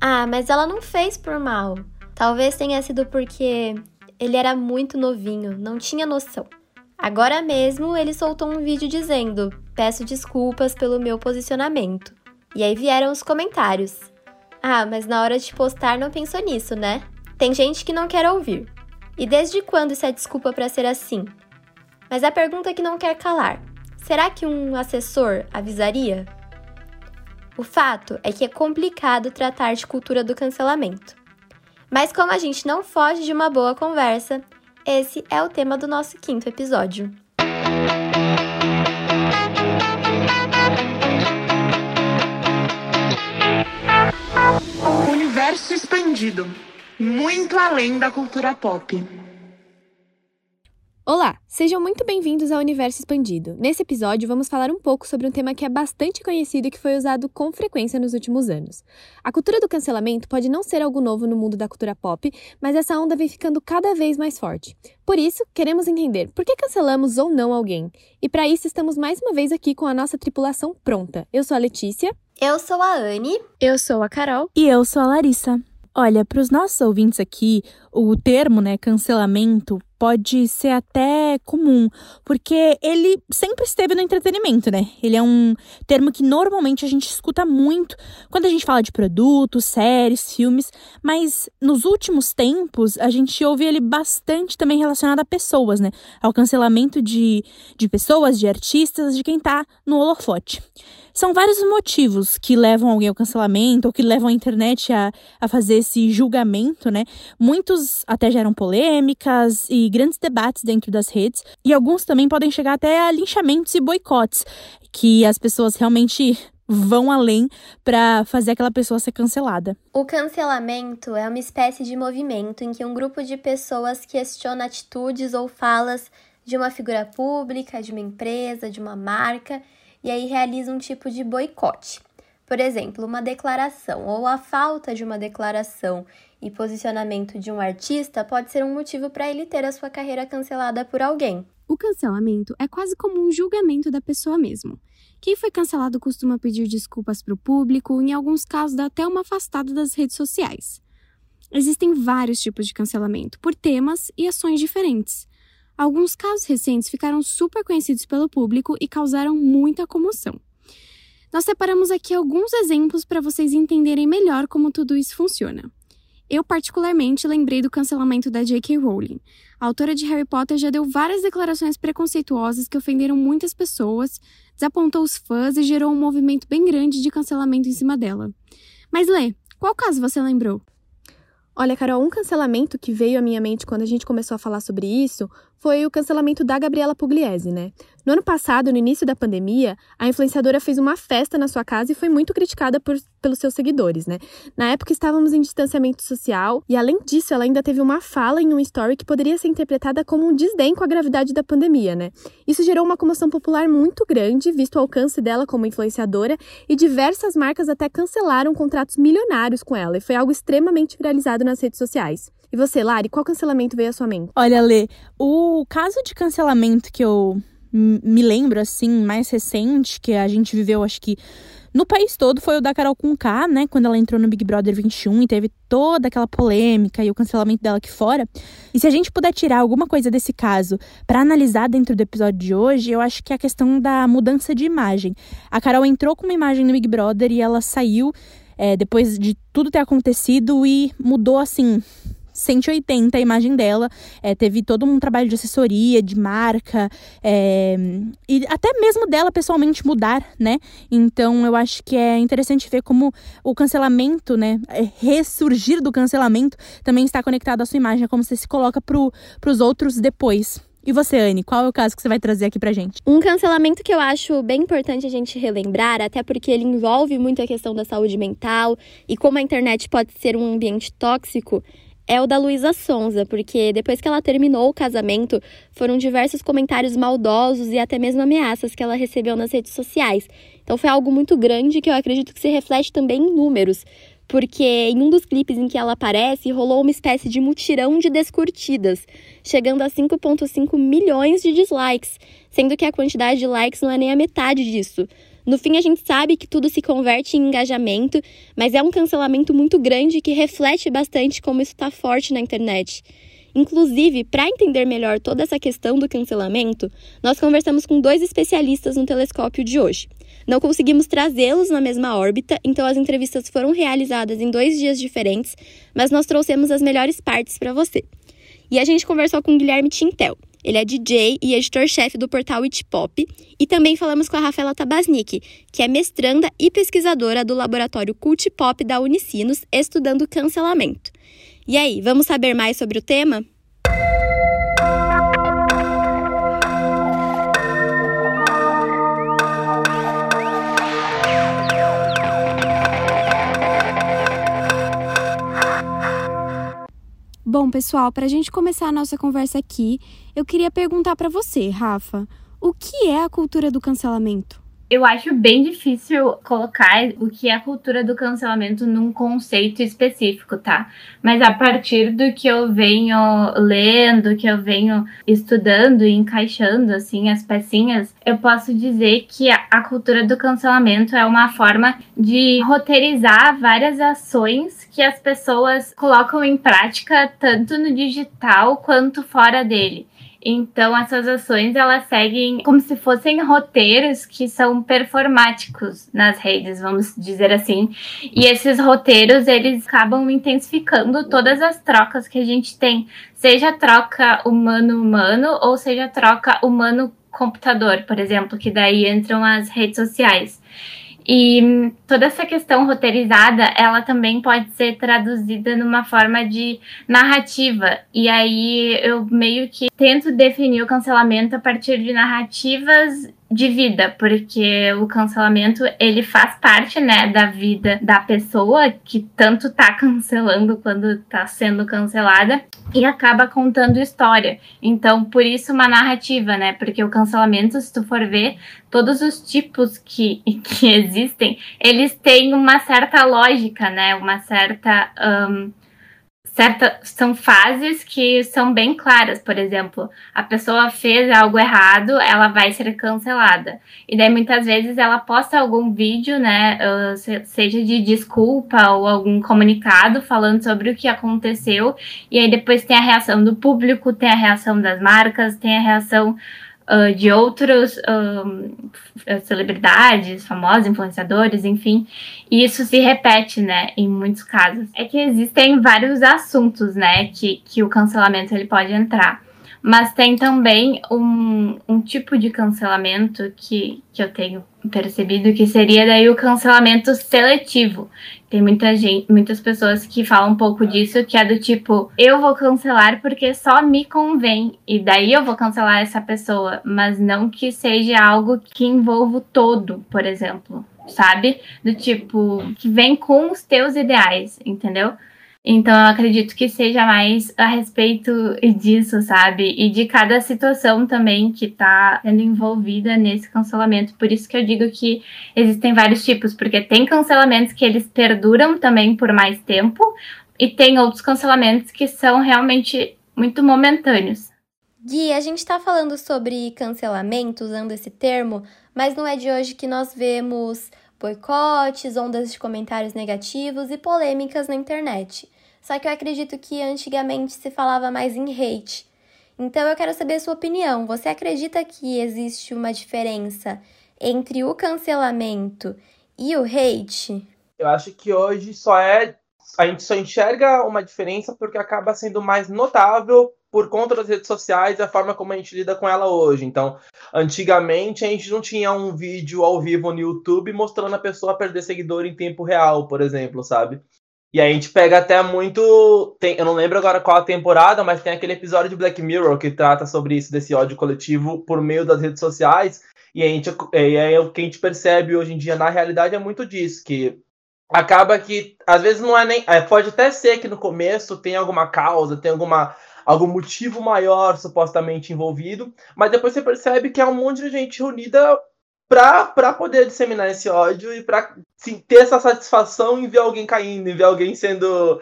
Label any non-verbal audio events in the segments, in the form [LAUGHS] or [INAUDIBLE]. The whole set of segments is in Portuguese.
Ah, mas ela não fez por mal. Talvez tenha sido porque ele era muito novinho, não tinha noção. Agora mesmo ele soltou um vídeo dizendo: Peço desculpas pelo meu posicionamento. E aí vieram os comentários. Ah, mas na hora de postar não pensou nisso, né? Tem gente que não quer ouvir. E desde quando isso é desculpa para ser assim? Mas a pergunta que não quer calar: será que um assessor avisaria? O fato é que é complicado tratar de cultura do cancelamento. Mas como a gente não foge de uma boa conversa, esse é o tema do nosso quinto episódio. Universo expandido muito além da cultura pop. Olá, sejam muito bem-vindos ao Universo Expandido. Nesse episódio, vamos falar um pouco sobre um tema que é bastante conhecido e que foi usado com frequência nos últimos anos. A cultura do cancelamento pode não ser algo novo no mundo da cultura pop, mas essa onda vem ficando cada vez mais forte. Por isso, queremos entender por que cancelamos ou não alguém. E para isso, estamos mais uma vez aqui com a nossa tripulação pronta. Eu sou a Letícia. Eu sou a Anne. Eu sou a Carol. E eu sou a Larissa. Olha, para os nossos ouvintes aqui, o termo, né, cancelamento, pode ser até comum, porque ele sempre esteve no entretenimento, né? Ele é um termo que normalmente a gente escuta muito quando a gente fala de produtos, séries, filmes, mas nos últimos tempos a gente ouve ele bastante também relacionado a pessoas, né? Ao cancelamento de, de pessoas, de artistas, de quem tá no holofote. São vários motivos que levam alguém ao cancelamento ou que levam a internet a, a fazer esse julgamento, né? Muitos até geram polêmicas e grandes debates dentro das redes, e alguns também podem chegar até a linchamentos e boicotes, que as pessoas realmente vão além para fazer aquela pessoa ser cancelada. O cancelamento é uma espécie de movimento em que um grupo de pessoas questiona atitudes ou falas de uma figura pública, de uma empresa, de uma marca e aí realiza um tipo de boicote. Por exemplo, uma declaração ou a falta de uma declaração e posicionamento de um artista pode ser um motivo para ele ter a sua carreira cancelada por alguém. O cancelamento é quase como um julgamento da pessoa mesmo. Quem foi cancelado costuma pedir desculpas para o público, em alguns casos dá até uma afastada das redes sociais. Existem vários tipos de cancelamento, por temas e ações diferentes. Alguns casos recentes ficaram super conhecidos pelo público e causaram muita comoção. Nós separamos aqui alguns exemplos para vocês entenderem melhor como tudo isso funciona. Eu, particularmente, lembrei do cancelamento da J.K. Rowling. A autora de Harry Potter já deu várias declarações preconceituosas que ofenderam muitas pessoas, desapontou os fãs e gerou um movimento bem grande de cancelamento em cima dela. Mas, Lê, qual caso você lembrou? Olha, Carol, um cancelamento que veio à minha mente quando a gente começou a falar sobre isso foi o cancelamento da Gabriela Pugliese, né? No ano passado, no início da pandemia, a influenciadora fez uma festa na sua casa e foi muito criticada por, pelos seus seguidores, né? Na época estávamos em distanciamento social e, além disso, ela ainda teve uma fala em um story que poderia ser interpretada como um desdém com a gravidade da pandemia, né? Isso gerou uma comoção popular muito grande, visto o alcance dela como influenciadora, e diversas marcas até cancelaram contratos milionários com ela, e foi algo extremamente viralizado nas redes sociais. E você, Lari, qual cancelamento veio à sua mente? Olha, Lê, o caso de cancelamento que eu me lembro, assim, mais recente, que a gente viveu, acho que no país todo, foi o da Carol K, né? Quando ela entrou no Big Brother 21 e teve toda aquela polêmica e o cancelamento dela aqui fora. E se a gente puder tirar alguma coisa desse caso para analisar dentro do episódio de hoje, eu acho que é a questão da mudança de imagem. A Carol entrou com uma imagem no Big Brother e ela saiu é, depois de tudo ter acontecido e mudou assim 180 a imagem dela. É, teve todo um trabalho de assessoria, de marca, é, e até mesmo dela pessoalmente mudar, né? Então eu acho que é interessante ver como o cancelamento, né? É, ressurgir do cancelamento também está conectado à sua imagem, é como você se coloca para os outros depois. E você, Anne, qual é o caso que você vai trazer aqui pra gente? Um cancelamento que eu acho bem importante a gente relembrar, até porque ele envolve muito a questão da saúde mental e como a internet pode ser um ambiente tóxico, é o da Luísa Sonza, porque depois que ela terminou o casamento, foram diversos comentários maldosos e até mesmo ameaças que ela recebeu nas redes sociais. Então foi algo muito grande que eu acredito que se reflete também em números, porque em um dos clipes em que ela aparece, rolou uma espécie de mutirão de descurtidas, chegando a 5,5 milhões de dislikes, sendo que a quantidade de likes não é nem a metade disso. No fim, a gente sabe que tudo se converte em engajamento, mas é um cancelamento muito grande que reflete bastante como isso está forte na internet. Inclusive, para entender melhor toda essa questão do cancelamento, nós conversamos com dois especialistas no telescópio de hoje. Não conseguimos trazê-los na mesma órbita, então as entrevistas foram realizadas em dois dias diferentes, mas nós trouxemos as melhores partes para você. E a gente conversou com Guilherme Tintel. Ele é DJ e editor-chefe do portal It Pop. E também falamos com a Rafaela Tabasnik, que é mestranda e pesquisadora do laboratório Cult Pop da Unicinos, estudando cancelamento. E aí, vamos saber mais sobre o tema? Bom, pessoal, para a gente começar a nossa conversa aqui, eu queria perguntar para você, Rafa, o que é a cultura do cancelamento? Eu acho bem difícil colocar o que é a cultura do cancelamento num conceito específico, tá? Mas a partir do que eu venho lendo, que eu venho estudando e encaixando, assim, as pecinhas, eu posso dizer que a cultura do cancelamento é uma forma de roteirizar várias ações que as pessoas colocam em prática, tanto no digital quanto fora dele. Então essas ações elas seguem como se fossem roteiros que são performáticos nas redes, vamos dizer assim. E esses roteiros eles acabam intensificando todas as trocas que a gente tem, seja troca humano-humano ou seja troca humano-computador, por exemplo, que daí entram as redes sociais. E toda essa questão roteirizada, ela também pode ser traduzida numa forma de narrativa. E aí eu meio que tento definir o cancelamento a partir de narrativas de vida, porque o cancelamento ele faz parte, né, da vida da pessoa que tanto tá cancelando quando tá sendo cancelada e acaba contando história. Então, por isso uma narrativa, né? Porque o cancelamento, se tu for ver, todos os tipos que, [LAUGHS] que existem, eles têm uma certa lógica, né? Uma certa um, certa, são fases que são bem claras. Por exemplo, a pessoa fez algo errado, ela vai ser cancelada. E daí muitas vezes ela posta algum vídeo, né, seja de desculpa ou algum comunicado falando sobre o que aconteceu. E aí depois tem a reação do público, tem a reação das marcas, tem a reação uh, de outros uh, celebridades, famosos, influenciadores, enfim. E isso se repete, né, em muitos casos. É que existem vários assuntos, né, que, que o cancelamento ele pode entrar. Mas tem também um, um tipo de cancelamento que, que eu tenho percebido que seria daí o cancelamento seletivo. Tem muita gente, muitas pessoas que falam um pouco disso, que é do tipo, eu vou cancelar porque só me convém, e daí eu vou cancelar essa pessoa, mas não que seja algo que envolva o todo, por exemplo, sabe? Do tipo, que vem com os teus ideais, entendeu? Então eu acredito que seja mais a respeito disso, sabe? E de cada situação também que tá sendo envolvida nesse cancelamento. Por isso que eu digo que existem vários tipos, porque tem cancelamentos que eles perduram também por mais tempo, e tem outros cancelamentos que são realmente muito momentâneos. Gui, a gente está falando sobre cancelamento usando esse termo, mas não é de hoje que nós vemos boicotes, ondas de comentários negativos e polêmicas na internet. Só que eu acredito que antigamente se falava mais em hate. Então eu quero saber a sua opinião. Você acredita que existe uma diferença entre o cancelamento e o hate? Eu acho que hoje só é. A gente só enxerga uma diferença porque acaba sendo mais notável por conta das redes sociais e a forma como a gente lida com ela hoje. Então, antigamente a gente não tinha um vídeo ao vivo no YouTube mostrando a pessoa perder seguidor em tempo real, por exemplo, sabe? E a gente pega até muito. Tem, eu não lembro agora qual a temporada, mas tem aquele episódio de Black Mirror que trata sobre isso, desse ódio coletivo por meio das redes sociais. E a gente, e aí, o que a gente percebe hoje em dia na realidade é muito disso, que acaba que às vezes não é nem. É, pode até ser que no começo tem alguma causa, tem alguma algum motivo maior supostamente envolvido, mas depois você percebe que é um monte de gente reunida para poder disseminar esse ódio e para ter essa satisfação em ver alguém caindo, em ver alguém sendo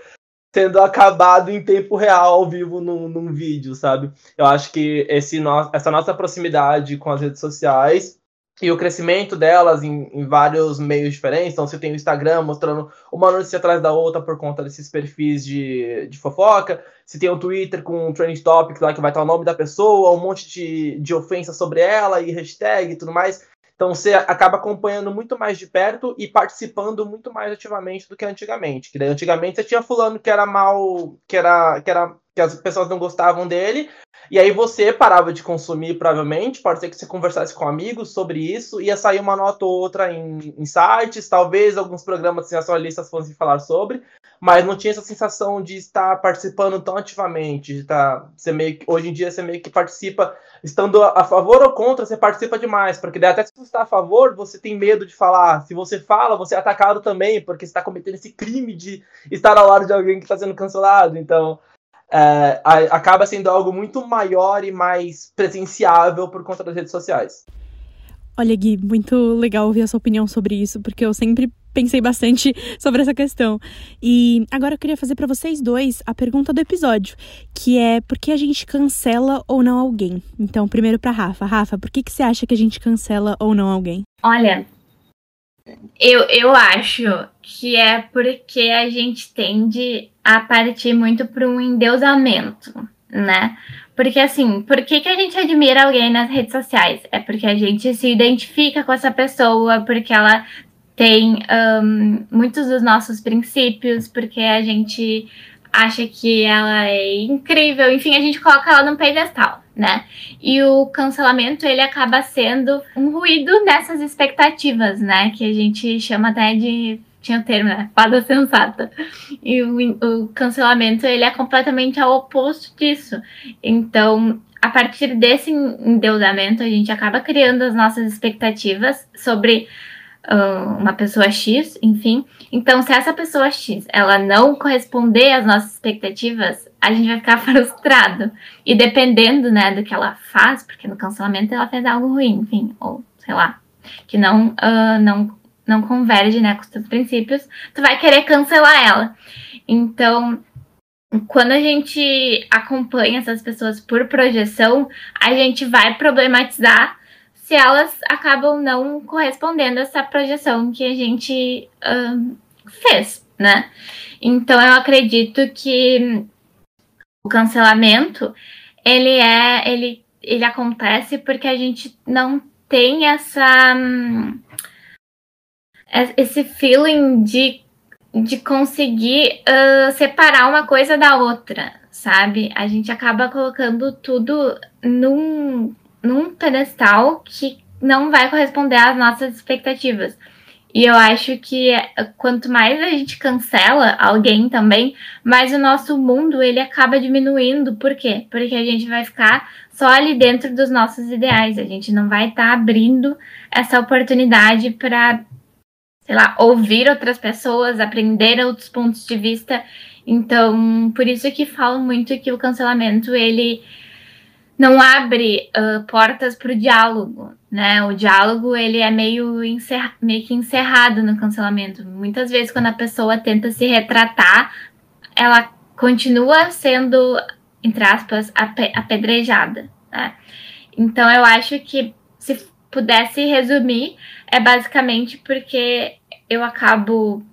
sendo acabado em tempo real ao vivo num, num vídeo, sabe? Eu acho que esse no, essa nossa proximidade com as redes sociais e o crescimento delas em, em, vários meios diferentes. Então, você tem o Instagram mostrando uma notícia atrás da outra por conta desses perfis de, de fofoca. Você tem o Twitter com um trending topic lá que vai estar o nome da pessoa, um monte de, de ofensa sobre ela e hashtag e tudo mais. Então você acaba acompanhando muito mais de perto e participando muito mais ativamente do que antigamente. Que daí, antigamente você tinha fulano que era mal, que era, que era que as pessoas não gostavam dele, e aí você parava de consumir, provavelmente, pode ser que você conversasse com amigos sobre isso, ia sair uma nota ou outra em, em sites, talvez alguns programas sensacionalistas fossem falar sobre, mas não tinha essa sensação de estar participando tão ativamente, de estar, você meio que, hoje em dia você meio que participa, estando a favor ou contra, você participa demais, porque até se você está a favor, você tem medo de falar, se você fala, você é atacado também, porque você está cometendo esse crime de estar ao lado de alguém que está sendo cancelado, então é, acaba sendo algo muito maior e mais presenciável por conta das redes sociais. Olha, Gui, muito legal ouvir a sua opinião sobre isso, porque eu sempre pensei bastante [LAUGHS] sobre essa questão. E agora eu queria fazer para vocês dois a pergunta do episódio, que é por que a gente cancela ou não alguém? Então, primeiro para Rafa. Rafa, por que, que você acha que a gente cancela ou não alguém? Olha, eu, eu acho que é porque a gente tende a partir muito para um endeusamento, né? Porque assim, por que, que a gente admira alguém nas redes sociais? É porque a gente se identifica com essa pessoa, porque ela tem um, muitos dos nossos princípios, porque a gente acha que ela é incrível, enfim, a gente coloca ela num pedestal, né? E o cancelamento ele acaba sendo um ruído nessas expectativas, né? Que a gente chama até de tinha o termo, né? Fada sensata. E o, o cancelamento ele é completamente ao oposto disso. Então, a partir desse endeusamento, a gente acaba criando as nossas expectativas sobre uma pessoa X, enfim. Então, se essa pessoa X ela não corresponder às nossas expectativas, a gente vai ficar [LAUGHS] frustrado. E dependendo, né, do que ela faz, porque no cancelamento ela fez algo ruim, enfim, ou sei lá, que não uh, não não converge, né, com os teus princípios, tu vai querer cancelar ela. Então, quando a gente acompanha essas pessoas por projeção, a gente vai problematizar se elas acabam não correspondendo a essa projeção que a gente uh, fez, né? Então eu acredito que o cancelamento ele é ele ele acontece porque a gente não tem essa um, esse feeling de, de conseguir uh, separar uma coisa da outra, sabe? A gente acaba colocando tudo num num pedestal que não vai corresponder às nossas expectativas. E eu acho que quanto mais a gente cancela alguém também, mais o nosso mundo ele acaba diminuindo. Por quê? Porque a gente vai ficar só ali dentro dos nossos ideais. A gente não vai estar tá abrindo essa oportunidade para, sei lá, ouvir outras pessoas, aprender outros pontos de vista. Então, por isso que falo muito que o cancelamento ele não abre uh, portas para o diálogo, né? O diálogo ele é meio, encer... meio que encerrado no cancelamento. Muitas vezes quando a pessoa tenta se retratar, ela continua sendo, entre aspas, apedrejada. Né? Então eu acho que se pudesse resumir, é basicamente porque eu acabo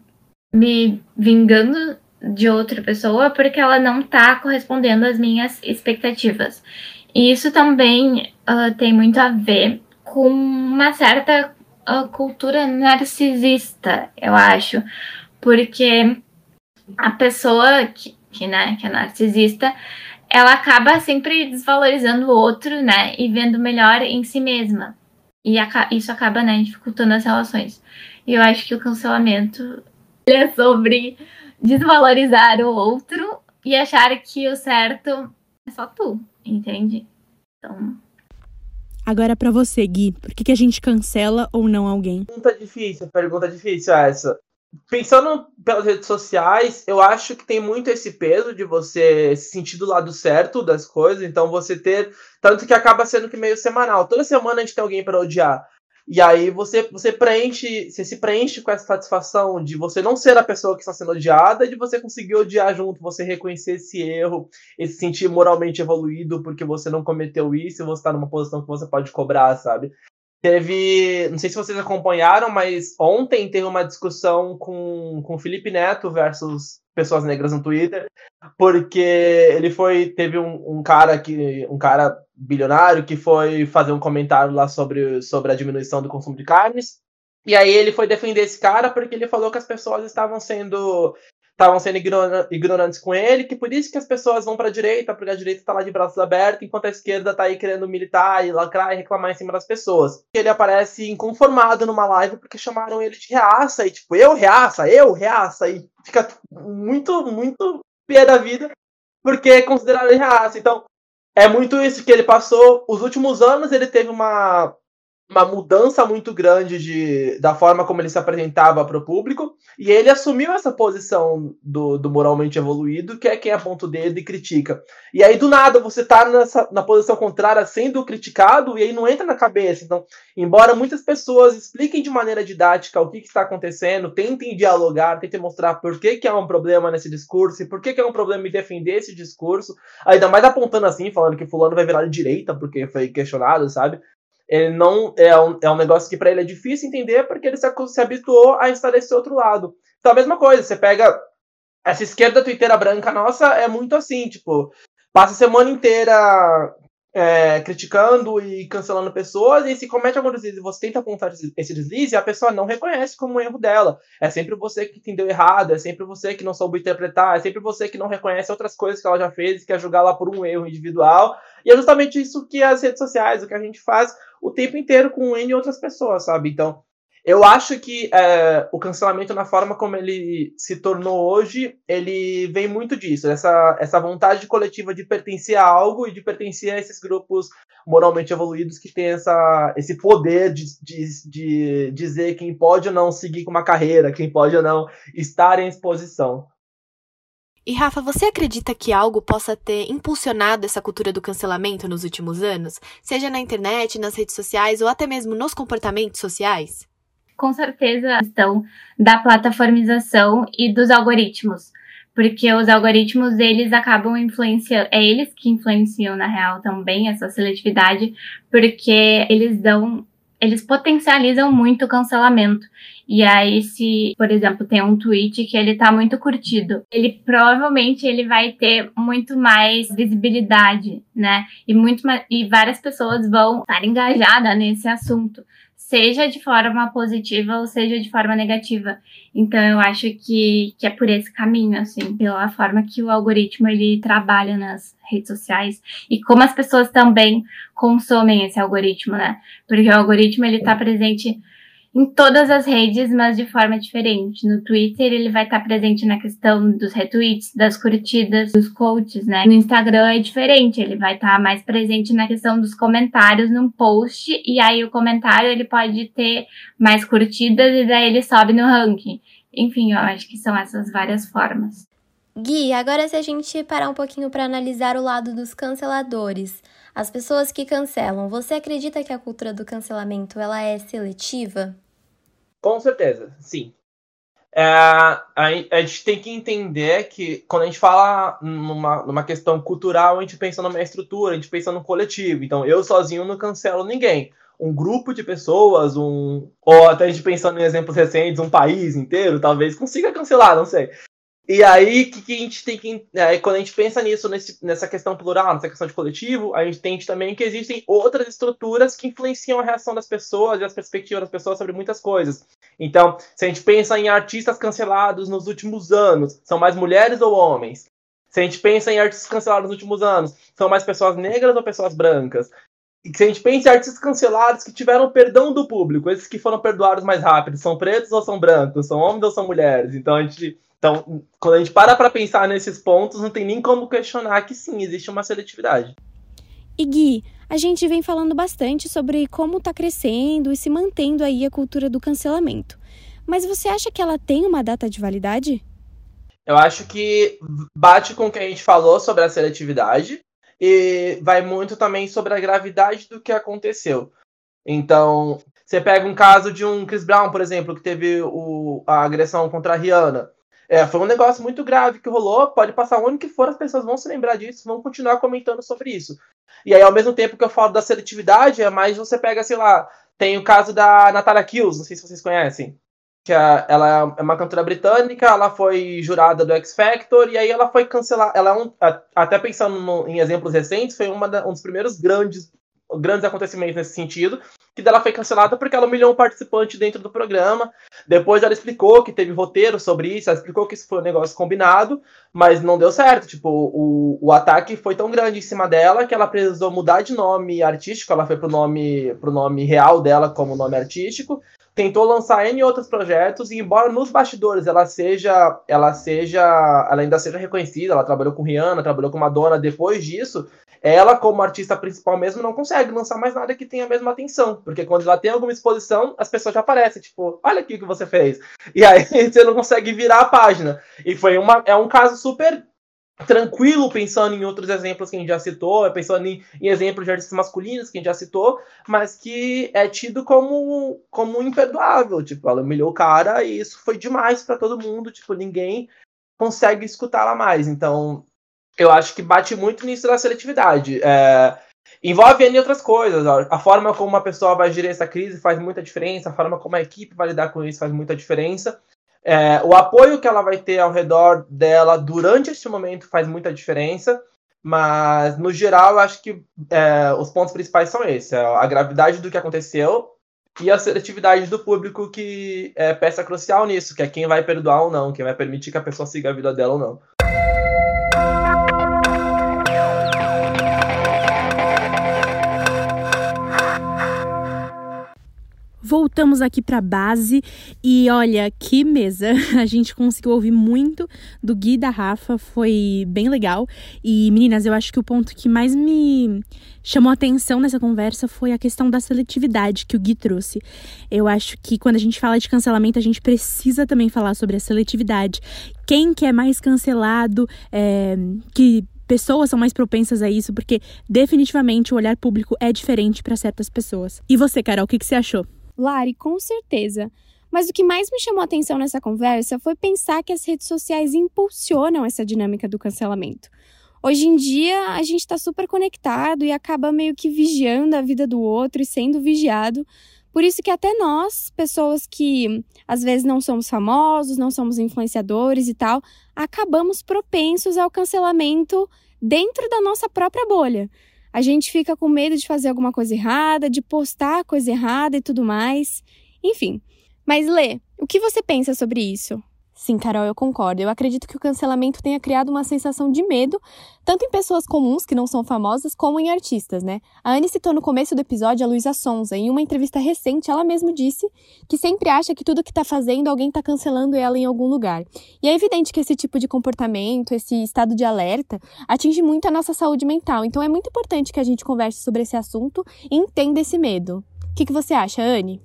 me vingando de outra pessoa porque ela não está correspondendo às minhas expectativas. E isso também uh, tem muito a ver com uma certa uh, cultura narcisista, eu acho. Porque a pessoa que, que, né, que é narcisista, ela acaba sempre desvalorizando o outro, né? E vendo melhor em si mesma. E isso acaba, né, dificultando as relações. E eu acho que o cancelamento é sobre desvalorizar o outro e achar que o certo é só tu entende? Então. Agora para você, Gui, por que, que a gente cancela ou não alguém? Pergunta difícil, pergunta difícil essa. Pensando pelas redes sociais, eu acho que tem muito esse peso de você se sentir do lado certo das coisas, então você ter. Tanto que acaba sendo que meio semanal. Toda semana a gente tem alguém para odiar. E aí você, você preenche, você se preenche com essa satisfação de você não ser a pessoa que está sendo odiada de você conseguir odiar junto, você reconhecer esse erro e se sentir moralmente evoluído porque você não cometeu isso e você está numa posição que você pode cobrar, sabe? Teve. Não sei se vocês acompanharam, mas ontem teve uma discussão com, com Felipe Neto versus pessoas negras no Twitter, porque ele foi. Teve um, um cara que. um cara bilionário que foi fazer um comentário lá sobre, sobre a diminuição do consumo de carnes. E aí ele foi defender esse cara porque ele falou que as pessoas estavam sendo estavam sendo ignorantes com ele, que por isso que as pessoas vão para a direita, porque a direita está lá de braços abertos, enquanto a esquerda está aí querendo militar e lacrar e reclamar em cima das pessoas. Ele aparece inconformado numa live porque chamaram ele de reaça, e tipo, eu reaça, eu reaça, e fica muito, muito pé da vida, porque consideraram ele reaça. Então, é muito isso que ele passou. Os últimos anos ele teve uma uma mudança muito grande de, da forma como ele se apresentava para o público, e ele assumiu essa posição do, do moralmente evoluído, que é quem aponta o dedo e critica. E aí, do nada, você tá nessa, na posição contrária sendo criticado, e aí não entra na cabeça. Então, embora muitas pessoas expliquem de maneira didática o que, que está acontecendo, tentem dialogar, tentem mostrar por que, que é um problema nesse discurso, e por que, que é um problema em defender esse discurso, ainda mais apontando assim, falando que fulano vai virar de direita, porque foi questionado, sabe? Ele não é um, é um negócio que para ele é difícil entender porque ele se, se habituou a estar desse outro lado. Então a mesma coisa, você pega essa esquerda twitteira branca nossa é muito assim, tipo, passa a semana inteira é, criticando e cancelando pessoas, e se comete algum deslize e você tenta apontar esse deslize, a pessoa não reconhece como um erro dela. É sempre você que entendeu errado, é sempre você que não soube interpretar, é sempre você que não reconhece outras coisas que ela já fez e quer julgar lá por um erro individual. E é justamente isso que as redes sociais, o que a gente faz, o tempo inteiro com N outras pessoas, sabe? Então, eu acho que é, o cancelamento, na forma como ele se tornou hoje, ele vem muito disso, essa, essa vontade coletiva de pertencer a algo e de pertencer a esses grupos moralmente evoluídos que têm essa, esse poder de, de, de dizer quem pode ou não seguir com uma carreira, quem pode ou não estar em exposição. E Rafa, você acredita que algo possa ter impulsionado essa cultura do cancelamento nos últimos anos, seja na internet, nas redes sociais ou até mesmo nos comportamentos sociais? Com certeza, a questão da plataformização e dos algoritmos, porque os algoritmos eles acabam influenciando, é eles que influenciam na real também essa seletividade, porque eles dão eles potencializam muito o cancelamento. E aí, se, por exemplo, tem um tweet que ele tá muito curtido, ele provavelmente ele vai ter muito mais visibilidade, né? E muito e várias pessoas vão estar engajadas nesse assunto seja de forma positiva ou seja de forma negativa. Então eu acho que, que é por esse caminho, assim, pela forma que o algoritmo ele trabalha nas redes sociais e como as pessoas também consomem esse algoritmo, né? Porque o algoritmo ele tá presente em todas as redes, mas de forma diferente. No Twitter, ele vai estar presente na questão dos retweets, das curtidas, dos quotes, né? No Instagram é diferente, ele vai estar mais presente na questão dos comentários num post, e aí o comentário ele pode ter mais curtidas e daí ele sobe no ranking. Enfim, eu acho que são essas várias formas. Gui, agora se a gente parar um pouquinho para analisar o lado dos canceladores, as pessoas que cancelam, você acredita que a cultura do cancelamento ela é seletiva? Com certeza, sim. É, a, a, gente tem que entender que quando a gente fala numa, numa questão cultural, a gente pensa numa estrutura, a gente pensa no coletivo. Então, eu sozinho não cancelo ninguém. Um grupo de pessoas, um ou até a gente pensando em exemplos recentes, um país inteiro, talvez consiga cancelar, não sei. E aí, que, que a gente tem que. Aí, quando a gente pensa nisso, nesse, nessa questão plural, nessa questão de coletivo, a gente entende também que existem outras estruturas que influenciam a reação das pessoas e as perspectivas das pessoas sobre muitas coisas. Então, se a gente pensa em artistas cancelados nos últimos anos, são mais mulheres ou homens? Se a gente pensa em artistas cancelados nos últimos anos, são mais pessoas negras ou pessoas brancas? E se a gente pensa em artistas cancelados que tiveram perdão do público, esses que foram perdoados mais rápido, são pretos ou são brancos? São homens ou são mulheres? Então a gente então, quando a gente para para pensar nesses pontos, não tem nem como questionar que sim, existe uma seletividade. E Gui, a gente vem falando bastante sobre como está crescendo e se mantendo aí a cultura do cancelamento. Mas você acha que ela tem uma data de validade? Eu acho que bate com o que a gente falou sobre a seletividade e vai muito também sobre a gravidade do que aconteceu. Então, você pega um caso de um Chris Brown, por exemplo, que teve o, a agressão contra a Rihanna. É, foi um negócio muito grave que rolou. Pode passar o ano que for, as pessoas vão se lembrar disso, vão continuar comentando sobre isso. E aí, ao mesmo tempo que eu falo da seletividade, é mais você pega, sei lá, Tem o caso da Natalia Kills, não sei se vocês conhecem. Que a, ela é uma cantora britânica, ela foi jurada do X Factor, e aí ela foi cancelada. Ela é um, até pensando no, em exemplos recentes, foi da, um dos primeiros grandes, grandes acontecimentos nesse sentido, que dela foi cancelada porque ela humilhou um participante dentro do programa. Depois ela explicou que teve roteiro sobre isso, ela explicou que isso foi um negócio combinado, mas não deu certo. Tipo, o, o ataque foi tão grande em cima dela que ela precisou mudar de nome artístico, ela foi pro nome, pro nome real dela como nome artístico. Tentou lançar N outros projetos, e embora nos bastidores ela seja, ela seja, ela ainda seja reconhecida, ela trabalhou com Rihanna, trabalhou com Madonna depois disso, ela, como artista principal mesmo, não consegue lançar mais nada que tenha a mesma atenção. Porque quando ela tem alguma exposição, as pessoas já aparecem, tipo, olha aqui o que você fez. E aí [LAUGHS] você não consegue virar a página. E foi uma, é um caso super tranquilo, pensando em outros exemplos que a gente já citou, pensando em, em exemplos de artistas masculinos que a gente já citou, mas que é tido como, como imperdoável. Tipo, ela humilhou o cara e isso foi demais para todo mundo. Tipo, ninguém consegue escutá-la mais. Então, eu acho que bate muito nisso da seletividade. É, envolve ainda outras coisas. A forma como uma pessoa vai gerir essa crise faz muita diferença, a forma como a equipe vai lidar com isso faz muita diferença. É, o apoio que ela vai ter ao redor dela durante este momento faz muita diferença. Mas, no geral, eu acho que é, os pontos principais são esses: é a gravidade do que aconteceu e a seletividade do público, que é peça crucial nisso, que é quem vai perdoar ou não, quem vai permitir que a pessoa siga a vida dela ou não. Voltamos aqui para base e olha que mesa. [LAUGHS] A gente conseguiu ouvir muito do Gui da Rafa, foi bem legal. E meninas, eu acho que o ponto que mais me chamou atenção nessa conversa foi a questão da seletividade que o Gui trouxe. Eu acho que quando a gente fala de cancelamento, a gente precisa também falar sobre a seletividade. Quem que é mais cancelado, é, que pessoas são mais propensas a isso, porque definitivamente o olhar público é diferente para certas pessoas. E você, Carol, o que, que você achou? Lari, com certeza. Mas o que mais me chamou a atenção nessa conversa foi pensar que as redes sociais impulsionam essa dinâmica do cancelamento. Hoje em dia, a gente está super conectado e acaba meio que vigiando a vida do outro e sendo vigiado. Por isso que até nós, pessoas que às vezes não somos famosos, não somos influenciadores e tal, acabamos propensos ao cancelamento dentro da nossa própria bolha a gente fica com medo de fazer alguma coisa errada, de postar coisa errada e tudo mais. Enfim. Mas Lê, o que você pensa sobre isso? Sim, Carol, eu concordo. Eu acredito que o cancelamento tenha criado uma sensação de medo, tanto em pessoas comuns que não são famosas, como em artistas, né? A Anne citou no começo do episódio a Luísa Sonza. Em uma entrevista recente, ela mesma disse que sempre acha que tudo que tá fazendo, alguém tá cancelando ela em algum lugar. E é evidente que esse tipo de comportamento, esse estado de alerta, atinge muito a nossa saúde mental. Então é muito importante que a gente converse sobre esse assunto e entenda esse medo. O que, que você acha, Anne?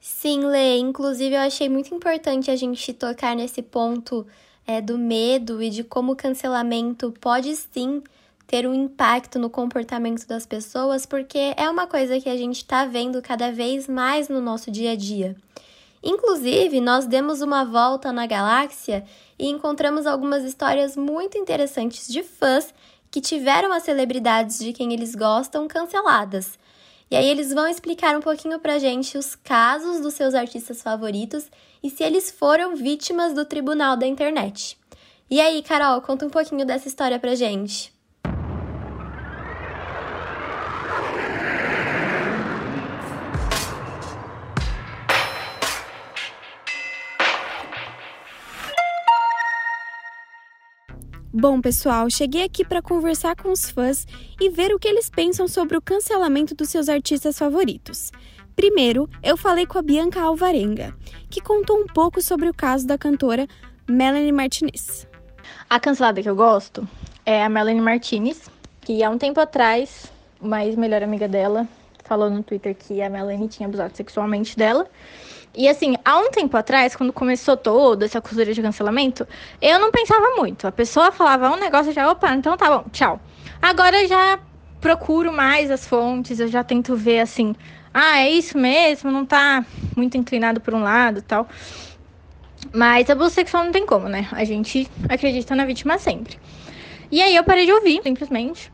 Sim, Lê. Inclusive, eu achei muito importante a gente tocar nesse ponto é, do medo e de como o cancelamento pode sim ter um impacto no comportamento das pessoas, porque é uma coisa que a gente está vendo cada vez mais no nosso dia a dia. Inclusive, nós demos uma volta na galáxia e encontramos algumas histórias muito interessantes de fãs que tiveram as celebridades de quem eles gostam canceladas. E aí eles vão explicar um pouquinho pra gente os casos dos seus artistas favoritos e se eles foram vítimas do tribunal da internet. E aí, Carol, conta um pouquinho dessa história pra gente. Bom, pessoal, cheguei aqui para conversar com os fãs e ver o que eles pensam sobre o cancelamento dos seus artistas favoritos. Primeiro, eu falei com a Bianca Alvarenga, que contou um pouco sobre o caso da cantora Melanie Martinez. A cancelada que eu gosto é a Melanie Martinez, que há um tempo atrás, uma ex-melhor amiga dela falou no Twitter que a Melanie tinha abusado sexualmente dela. E assim, há um tempo atrás, quando começou toda essa cultura de cancelamento, eu não pensava muito. A pessoa falava um negócio já, opa, então tá bom, tchau. Agora eu já procuro mais as fontes, eu já tento ver assim, ah, é isso mesmo, não tá muito inclinado por um lado tal. Mas abuso sexual não tem como, né? A gente acredita na vítima sempre. E aí eu parei de ouvir, simplesmente.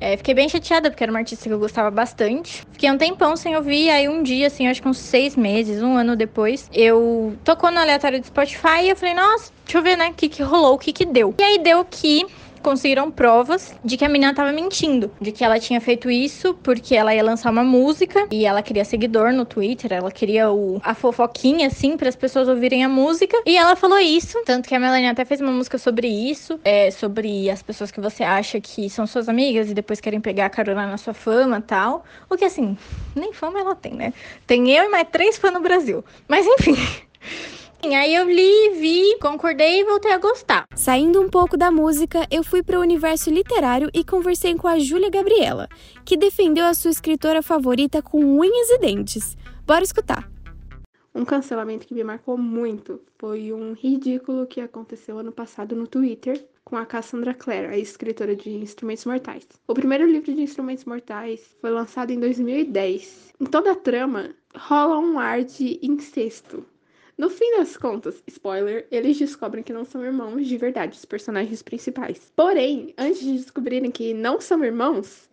É, fiquei bem chateada, porque era uma artista que eu gostava bastante. Fiquei um tempão sem ouvir, aí um dia, assim, acho que uns seis meses, um ano depois, eu tocou no aleatório do Spotify e eu falei, nossa, deixa eu ver, né, o que que rolou, o que que deu. E aí deu que conseguiram provas de que a menina tava mentindo, de que ela tinha feito isso porque ela ia lançar uma música e ela queria seguidor no Twitter, ela queria o, a fofoquinha assim para as pessoas ouvirem a música. E ela falou isso, tanto que a Melanie até fez uma música sobre isso, é, sobre as pessoas que você acha que são suas amigas e depois querem pegar a carona na sua fama, tal. O que assim, nem fama ela tem, né? Tem eu e mais três fãs no Brasil. Mas enfim, [LAUGHS] Aí eu li, vi, concordei e voltei a gostar. Saindo um pouco da música, eu fui para o universo literário e conversei com a Júlia Gabriela, que defendeu a sua escritora favorita com unhas e dentes. Bora escutar. Um cancelamento que me marcou muito foi um ridículo que aconteceu ano passado no Twitter com a Cassandra Clare, a escritora de Instrumentos Mortais. O primeiro livro de Instrumentos Mortais foi lançado em 2010. Em toda a trama rola um ar de incesto, no fim das contas, spoiler, eles descobrem que não são irmãos de verdade, os personagens principais. Porém, antes de descobrirem que não são irmãos,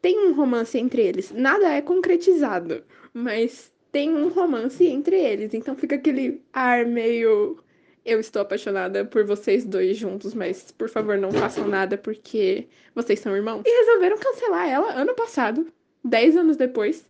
tem um romance entre eles. Nada é concretizado, mas tem um romance entre eles. Então fica aquele ar meio. Eu estou apaixonada por vocês dois juntos, mas por favor não façam nada porque vocês são irmãos. E resolveram cancelar ela ano passado, dez anos depois,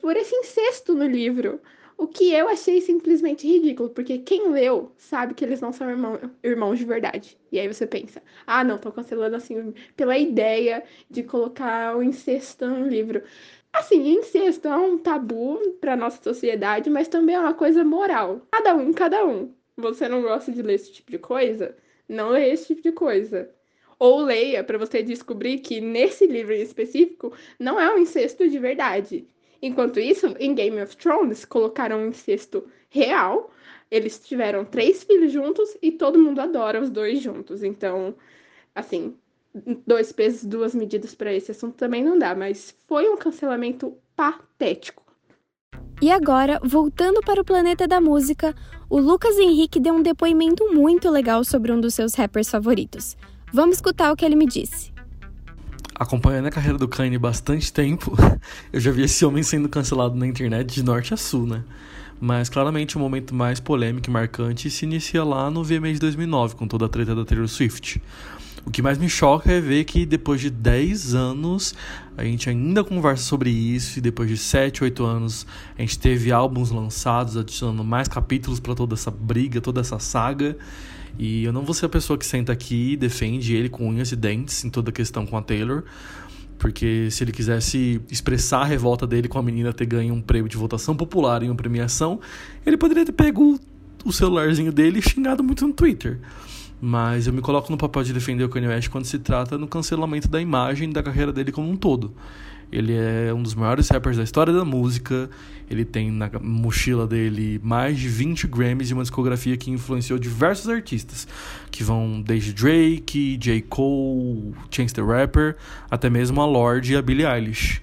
por esse incesto no livro. O que eu achei simplesmente ridículo, porque quem leu sabe que eles não são irmão, irmãos de verdade. E aí você pensa, ah, não, tô cancelando assim pela ideia de colocar o incesto no livro. Assim, incesto é um tabu para nossa sociedade, mas também é uma coisa moral. Cada um, cada um. Você não gosta de ler esse tipo de coisa? Não lê esse tipo de coisa. Ou leia para você descobrir que nesse livro em específico não é um incesto de verdade. Enquanto isso, em Game of Thrones, colocaram um incesto real. Eles tiveram três filhos juntos e todo mundo adora os dois juntos. Então, assim, dois pesos, duas medidas para esse assunto também não dá, mas foi um cancelamento patético. E agora, voltando para o planeta da música, o Lucas Henrique deu um depoimento muito legal sobre um dos seus rappers favoritos. Vamos escutar o que ele me disse acompanhando a carreira do Kanye bastante tempo, [LAUGHS] eu já vi esse homem sendo cancelado na internet de norte a sul, né? Mas claramente o momento mais polêmico e marcante se inicia lá no VMA de 2009, com toda a treta da Taylor Swift. O que mais me choca é ver que depois de 10 anos a gente ainda conversa sobre isso, e depois de 7, 8 anos a gente teve álbuns lançados adicionando mais capítulos para toda essa briga, toda essa saga. E eu não vou ser a pessoa que senta aqui e defende ele com unhas e dentes em toda a questão com a Taylor. Porque se ele quisesse expressar a revolta dele com a menina ter ganho um prêmio de votação popular em uma premiação, ele poderia ter pego o celularzinho dele e xingado muito no Twitter. Mas eu me coloco no papel de defender o Kanye West quando se trata no cancelamento da imagem da carreira dele como um todo. Ele é um dos maiores rappers da história da música. Ele tem na mochila dele mais de 20 Grammys e uma discografia que influenciou diversos artistas, que vão desde Drake, J. Cole, Chance the Rapper, até mesmo a Lorde e a Billie Eilish.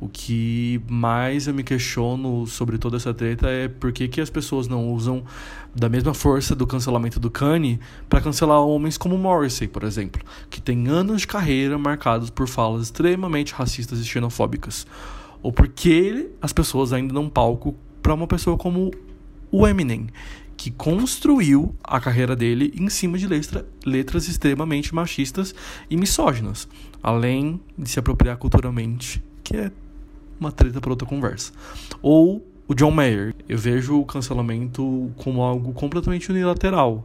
O que mais eu me questiono sobre toda essa treta é por que, que as pessoas não usam da mesma força do cancelamento do Kanye para cancelar homens como Morrissey, por exemplo, que tem anos de carreira marcados por falas extremamente racistas e xenofóbicas. Ou por que as pessoas ainda dão palco para uma pessoa como o Eminem, que construiu a carreira dele em cima de letra, letras extremamente machistas e misóginas, além de se apropriar culturalmente, que é uma treta para outra conversa. Ou o John Mayer. Eu vejo o cancelamento como algo completamente unilateral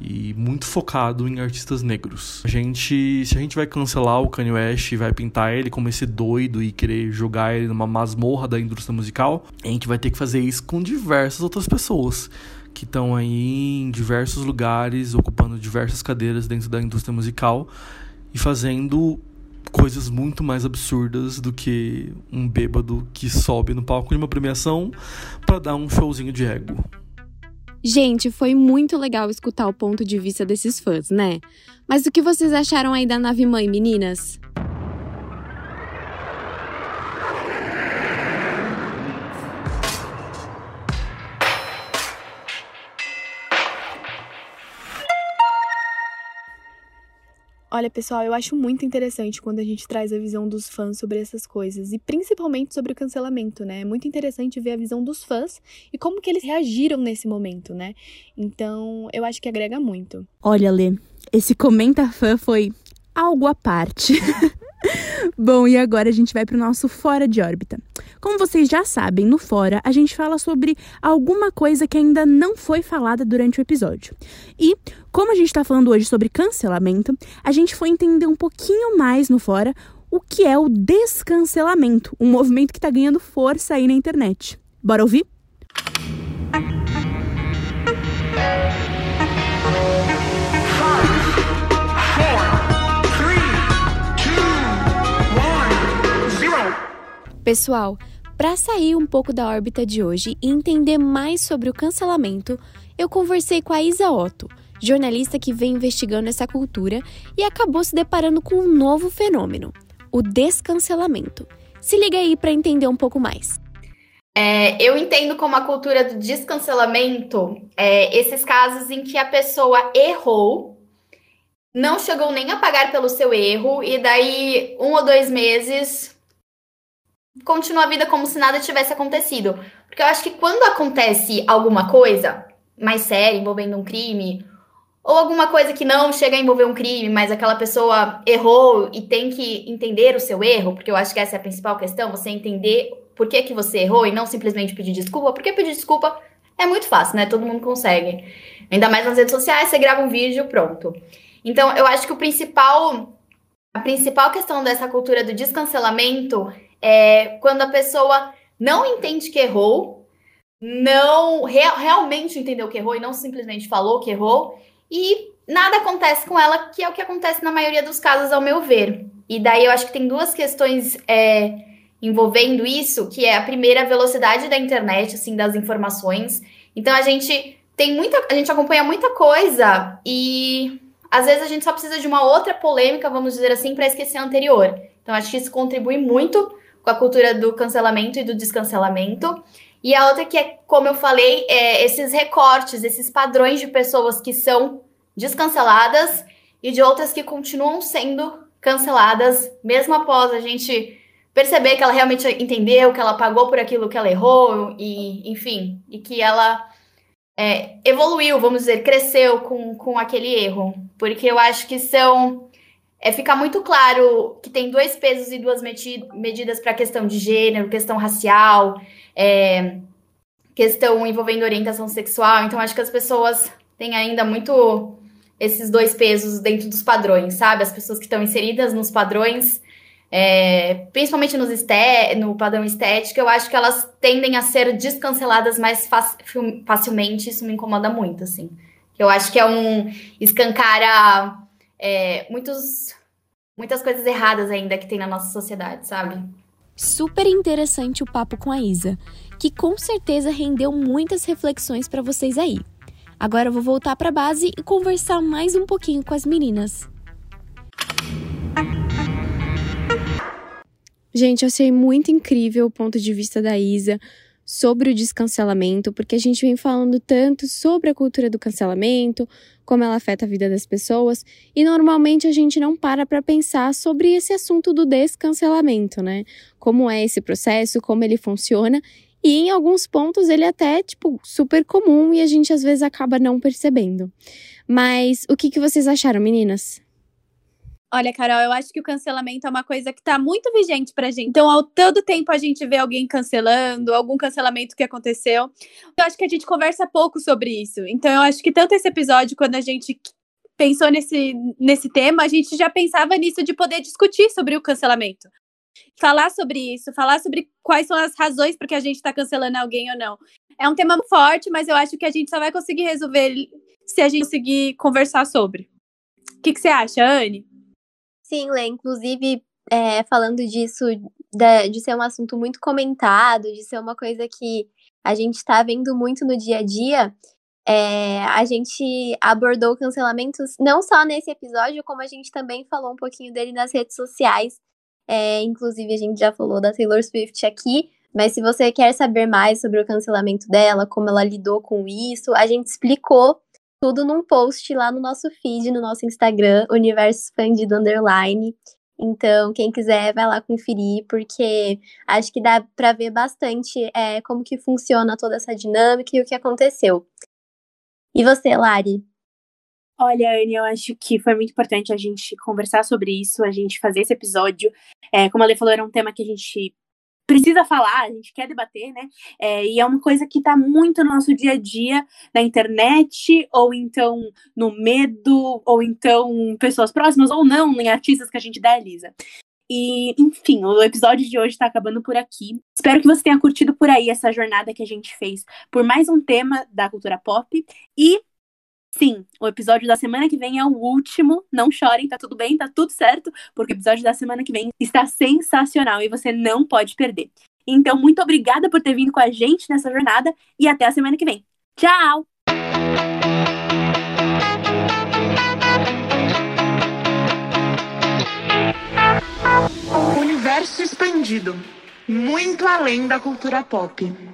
e muito focado em artistas negros. A gente, se a gente vai cancelar o Kanye West e vai pintar ele como esse doido e querer jogar ele numa masmorra da indústria musical, a gente vai ter que fazer isso com diversas outras pessoas que estão aí em diversos lugares, ocupando diversas cadeiras dentro da indústria musical e fazendo coisas muito mais absurdas do que um bêbado que sobe no palco de uma premiação para dar um showzinho de ego. Gente, foi muito legal escutar o ponto de vista desses fãs, né? Mas o que vocês acharam aí da nave mãe, meninas? Olha, pessoal, eu acho muito interessante quando a gente traz a visão dos fãs sobre essas coisas e principalmente sobre o cancelamento, né? É muito interessante ver a visão dos fãs e como que eles reagiram nesse momento, né? Então, eu acho que agrega muito. Olha, Lê, esse comenta fã foi algo à parte. [LAUGHS] [LAUGHS] Bom, e agora a gente vai para o nosso Fora de órbita. Como vocês já sabem, no Fora a gente fala sobre alguma coisa que ainda não foi falada durante o episódio. E, como a gente está falando hoje sobre cancelamento, a gente foi entender um pouquinho mais no Fora o que é o descancelamento, um movimento que está ganhando força aí na internet. Bora ouvir? Pessoal, para sair um pouco da órbita de hoje e entender mais sobre o cancelamento, eu conversei com a Isa Otto, jornalista que vem investigando essa cultura e acabou se deparando com um novo fenômeno, o descancelamento. Se liga aí para entender um pouco mais. É, eu entendo como a cultura do descancelamento é, esses casos em que a pessoa errou, não chegou nem a pagar pelo seu erro, e daí um ou dois meses continua a vida como se nada tivesse acontecido. Porque eu acho que quando acontece alguma coisa mais séria envolvendo um crime, ou alguma coisa que não chega a envolver um crime, mas aquela pessoa errou e tem que entender o seu erro, porque eu acho que essa é a principal questão, você entender por que, que você errou e não simplesmente pedir desculpa, porque pedir desculpa é muito fácil, né? Todo mundo consegue. Ainda mais nas redes sociais, você grava um vídeo, pronto. Então, eu acho que o principal a principal questão dessa cultura do descancelamento é quando a pessoa não entende que errou, não real, realmente entendeu que errou e não simplesmente falou que errou, e nada acontece com ela, que é o que acontece na maioria dos casos, ao meu ver. E daí eu acho que tem duas questões é, envolvendo isso, que é a primeira, a velocidade da internet, assim, das informações. Então a gente tem muita. A gente acompanha muita coisa e às vezes a gente só precisa de uma outra polêmica, vamos dizer assim, para esquecer a anterior. Então acho que isso contribui muito com a cultura do cancelamento e do descancelamento. E a outra que é, como eu falei, é esses recortes, esses padrões de pessoas que são descanceladas e de outras que continuam sendo canceladas, mesmo após a gente perceber que ela realmente entendeu, que ela pagou por aquilo que ela errou, e enfim, e que ela é, evoluiu, vamos dizer, cresceu com, com aquele erro. Porque eu acho que são é ficar muito claro que tem dois pesos e duas medidas para a questão de gênero, questão racial, é, questão envolvendo orientação sexual. Então, acho que as pessoas têm ainda muito esses dois pesos dentro dos padrões, sabe? As pessoas que estão inseridas nos padrões, é, principalmente nos esté no padrão estético, eu acho que elas tendem a ser descanceladas mais facilmente. Isso me incomoda muito, assim. Eu acho que é um escancara é, muitos, muitas coisas erradas ainda que tem na nossa sociedade, sabe? Super interessante o papo com a Isa, que com certeza rendeu muitas reflexões para vocês aí. Agora eu vou voltar para a base e conversar mais um pouquinho com as meninas. Gente, eu achei muito incrível o ponto de vista da Isa sobre o descancelamento, porque a gente vem falando tanto sobre a cultura do cancelamento, como ela afeta a vida das pessoas, e normalmente a gente não para para pensar sobre esse assunto do descancelamento, né? Como é esse processo, como ele funciona, e em alguns pontos ele é até, tipo, super comum e a gente às vezes acaba não percebendo. Mas o que, que vocês acharam, meninas? Olha, Carol, eu acho que o cancelamento é uma coisa que está muito vigente pra gente. Então, ao todo tempo a gente vê alguém cancelando, algum cancelamento que aconteceu. Eu acho que a gente conversa pouco sobre isso. Então, eu acho que tanto esse episódio, quando a gente pensou nesse, nesse tema, a gente já pensava nisso de poder discutir sobre o cancelamento. Falar sobre isso, falar sobre quais são as razões por que a gente está cancelando alguém ou não. É um tema forte, mas eu acho que a gente só vai conseguir resolver se a gente conseguir conversar sobre. O que, que você acha, Anne? Sim, Lê, inclusive, é, falando disso, de, de ser um assunto muito comentado, de ser uma coisa que a gente está vendo muito no dia a dia, é, a gente abordou cancelamentos não só nesse episódio, como a gente também falou um pouquinho dele nas redes sociais. É, inclusive, a gente já falou da Taylor Swift aqui, mas se você quer saber mais sobre o cancelamento dela, como ela lidou com isso, a gente explicou tudo num post lá no nosso feed, no nosso Instagram, Universo Expandido Underline. Então, quem quiser, vai lá conferir, porque acho que dá para ver bastante é, como que funciona toda essa dinâmica e o que aconteceu. E você, Lari? Olha, Anne, eu acho que foi muito importante a gente conversar sobre isso, a gente fazer esse episódio. É, como a Lê falou, era um tema que a gente precisa falar, a gente quer debater, né? É, e é uma coisa que está muito no nosso dia a dia, na internet, ou então no medo, ou então pessoas próximas, ou não, em artistas que a gente idealiza. E, enfim, o episódio de hoje está acabando por aqui. Espero que você tenha curtido por aí essa jornada que a gente fez por mais um tema da cultura pop. E Sim, o episódio da semana que vem é o último. Não chorem, tá tudo bem, tá tudo certo, porque o episódio da semana que vem está sensacional e você não pode perder. Então, muito obrigada por ter vindo com a gente nessa jornada e até a semana que vem. Tchau! Universo expandido muito além da cultura pop.